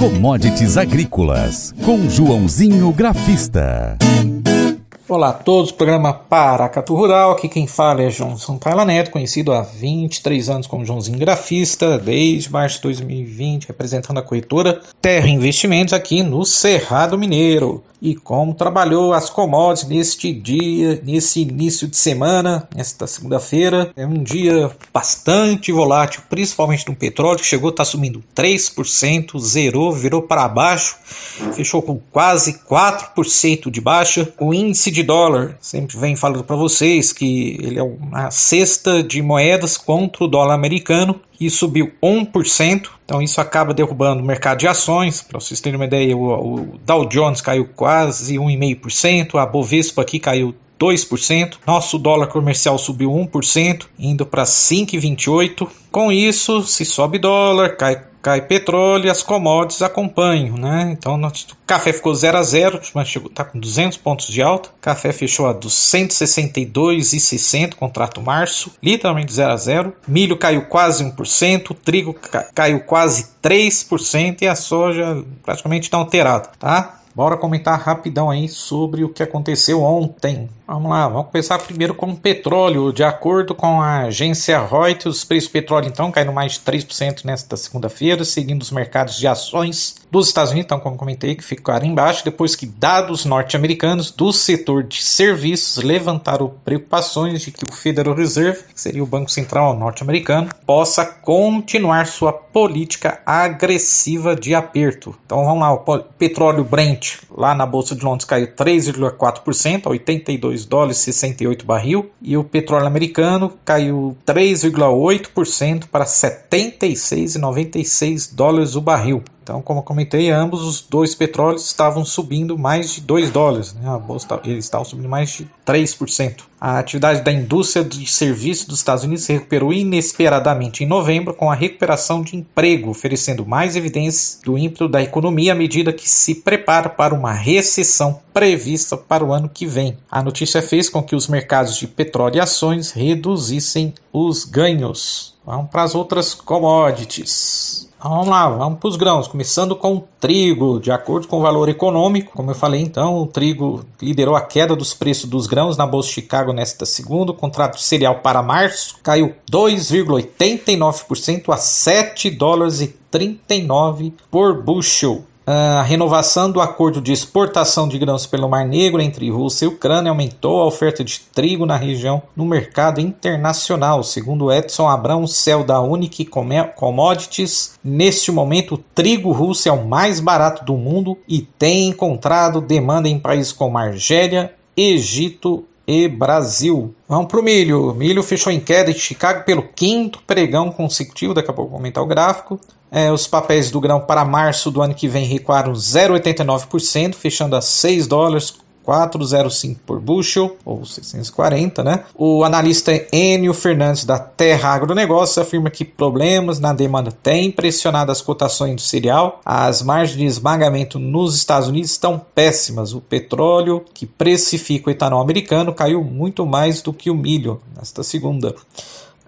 Commodities Agrícolas, com Joãozinho Grafista. Olá a todos, programa Paracatu Rural, aqui quem fala é João Sampaio Neto, conhecido há 23 anos como Joãozinho Grafista, desde março de 2020, representando a corretora Terra Investimentos aqui no Cerrado Mineiro e como trabalhou as commodities neste dia, nesse início de semana, nesta segunda-feira. É um dia bastante volátil, principalmente no petróleo, que chegou a estar tá subindo 3%, zerou, virou para baixo, fechou com quase 4% de baixa. O índice de dólar, sempre vem falando para vocês que ele é uma cesta de moedas contra o dólar americano e subiu 1%. Então isso acaba derrubando o mercado de ações. Para vocês terem uma ideia, o, Dow Jones caiu quase 1,5%, a Bovespa aqui caiu 2%. Nosso dólar comercial subiu 1%, indo para 5,28. Com isso, se sobe dólar, cai cai petróleo e as commodities acompanham, né? Então, o café ficou 0 a 0, mas chegou, tá com 200 pontos de alta. Café fechou a 262,60 contrato março, literalmente 0 a 0. Milho caiu quase 1%, trigo caiu quase 3% e a soja praticamente está alterada, tá? Bora comentar rapidão aí sobre o que aconteceu ontem. Vamos lá, vamos começar primeiro com o petróleo. De acordo com a agência Reuters, os preços do petróleo então caíram mais de 3% nesta segunda-feira, seguindo os mercados de ações dos Estados Unidos, então como comentei, que ficaram embaixo depois que dados norte-americanos do setor de serviços levantaram preocupações de que o Federal Reserve, que seria o Banco Central norte-americano, possa continuar sua política agressiva de aperto. Então vamos lá, o petróleo Brent lá na bolsa de Londres caiu 3,4% a 82 2 dólares 68 barril e o petróleo americano caiu 3,8% para 76,96 dólares o barril. Então, como comentei, ambos os dois petróleos estavam subindo mais de 2 dólares. Né? A bolsa, eles estavam subindo mais de 3%. A atividade da indústria de serviços dos Estados Unidos se recuperou inesperadamente em novembro, com a recuperação de emprego, oferecendo mais evidências do ímpeto da economia à medida que se prepara para uma recessão prevista para o ano que vem. A notícia fez com que os mercados de petróleo e ações reduzissem os ganhos. Vamos para as outras commodities. Vamos lá, vamos para os grãos, começando com trigo. De acordo com o valor econômico, como eu falei então, o trigo liderou a queda dos preços dos grãos na Bolsa de Chicago nesta segunda. O contrato cereal para março caiu 2,89% a 7 dólares e 39 por bushel. A renovação do acordo de exportação de grãos pelo Mar Negro entre Rússia e Ucrânia aumentou a oferta de trigo na região no mercado internacional. Segundo Edson Abrão, céu da Unique Commodities, neste momento o trigo russo é o mais barato do mundo e tem encontrado demanda em países como Argélia, Egito e Brasil. Vamos para o milho. Milho fechou em queda em Chicago pelo quinto pregão consecutivo. Daqui a pouco vou comentar o gráfico. É, os papéis do grão para março do ano que vem recuaram 0,89%, fechando a 6 dólares 405 por bushel, ou 640, né? O analista Enio Fernandes da Terra Agronegócios afirma que problemas na demanda têm pressionado as cotações do cereal. As margens de esmagamento nos Estados Unidos estão péssimas. O petróleo, que precifica o etanol americano, caiu muito mais do que o milho nesta segunda.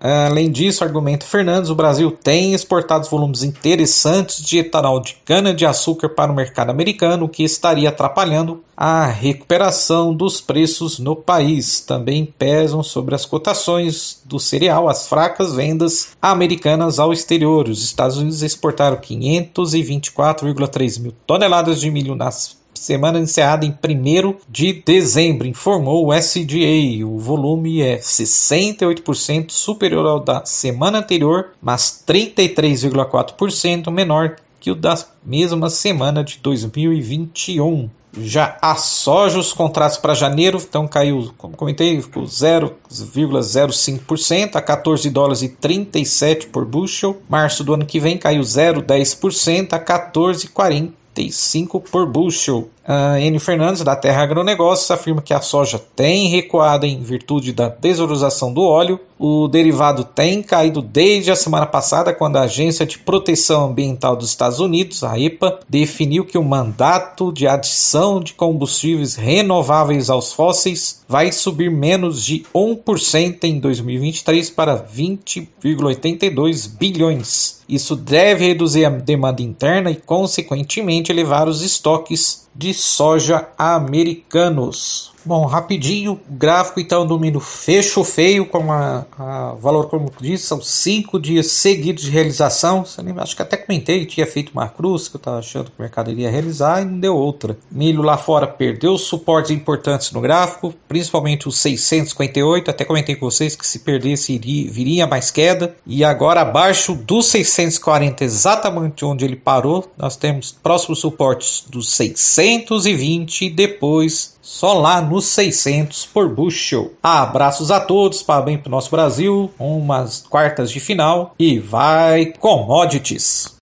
Além disso, argumenta Fernandes, o Brasil tem exportado volumes interessantes de etanol de cana-de-açúcar para o mercado americano, o que estaria atrapalhando a recuperação dos preços no país. Também pesam sobre as cotações do cereal as fracas vendas americanas ao exterior. Os Estados Unidos exportaram 524,3 mil toneladas de milho nas semana encerrada em 1 de dezembro, informou o SDA. O volume é 68% superior ao da semana anterior, mas 33,4% menor que o da mesma semana de 2021. Já a soja, os contratos para janeiro, então caiu, como comentei, ficou 0,05% a 14 dólares e 37 por bushel. Março do ano que vem caiu 0,10% a 14,40 35 por bushel. Uh. Fernandes, da Terra Agronegócios, afirma que a soja tem recuado em virtude da desvalorização do óleo. O derivado tem caído desde a semana passada, quando a Agência de Proteção Ambiental dos Estados Unidos, a EPA, definiu que o mandato de adição de combustíveis renováveis aos fósseis vai subir menos de 1% em 2023 para 20,82 bilhões. Isso deve reduzir a demanda interna e, consequentemente, elevar os estoques de soja americanos. Bom, rapidinho, gráfico então domínio fecho feio com a, a, valor, como disse, são cinco dias seguidos de realização. Acho que até comentei, tinha feito uma cruz que eu estava achando que o mercado iria realizar e não deu outra. Milho lá fora perdeu suportes importantes no gráfico, principalmente os 658. Até comentei com vocês que se perdesse iria, viria mais queda. E agora abaixo dos 640, exatamente onde ele parou, nós temos próximos suportes dos 620 e depois só lá nos 600 por bushel. Abraços a todos, parabéns para o nosso Brasil, umas quartas de final e vai commodities.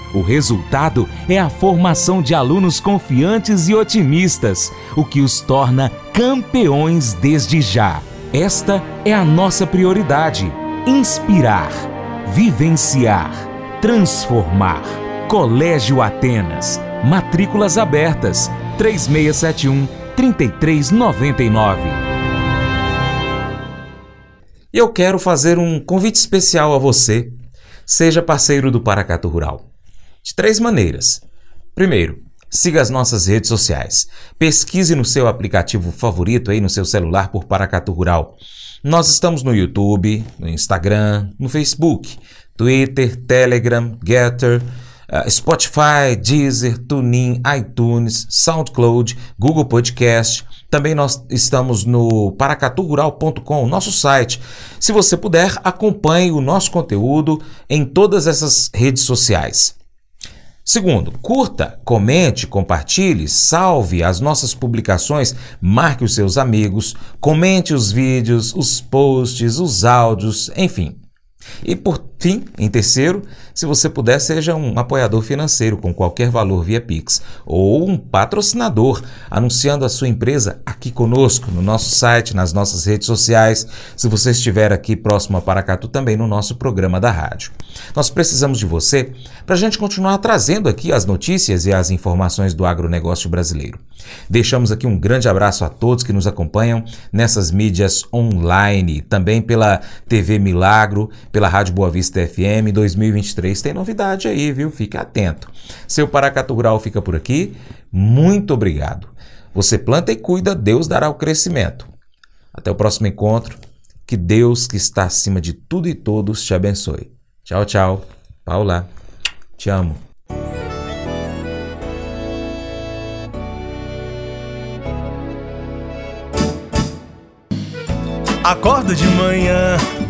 O resultado é a formação de alunos confiantes e otimistas, o que os torna campeões desde já. Esta é a nossa prioridade: inspirar, vivenciar, transformar. Colégio Atenas. Matrículas abertas. 3671 3399. E eu quero fazer um convite especial a você. Seja parceiro do Paracato Rural de três maneiras. Primeiro, siga as nossas redes sociais. Pesquise no seu aplicativo favorito aí no seu celular por Paracatu Rural. Nós estamos no YouTube, no Instagram, no Facebook, Twitter, Telegram, Getter, uh, Spotify, Deezer, TuneIn, iTunes, SoundCloud, Google Podcast. Também nós estamos no paracaturural.com, nosso site. Se você puder, acompanhe o nosso conteúdo em todas essas redes sociais. Segundo, curta, comente, compartilhe, salve as nossas publicações, marque os seus amigos, comente os vídeos, os posts, os áudios, enfim. E por fim, em terceiro, se você puder, seja um apoiador financeiro com qualquer valor via Pix ou um patrocinador anunciando a sua empresa aqui conosco, no nosso site, nas nossas redes sociais, se você estiver aqui próximo a Paracatu também no nosso programa da rádio. Nós precisamos de você para a gente continuar trazendo aqui as notícias e as informações do agronegócio brasileiro. Deixamos aqui um grande abraço a todos que nos acompanham nessas mídias online, também pela TV Milagro, pela Rádio Boa Vista FM 2023. Tem novidade aí, viu? Fique atento. Seu Paracatu Rural fica por aqui. Muito obrigado. Você planta e cuida, Deus dará o crescimento. Até o próximo encontro. Que Deus, que está acima de tudo e todos, te abençoe. Tchau, tchau. Paula, te amo. Acordo de manhã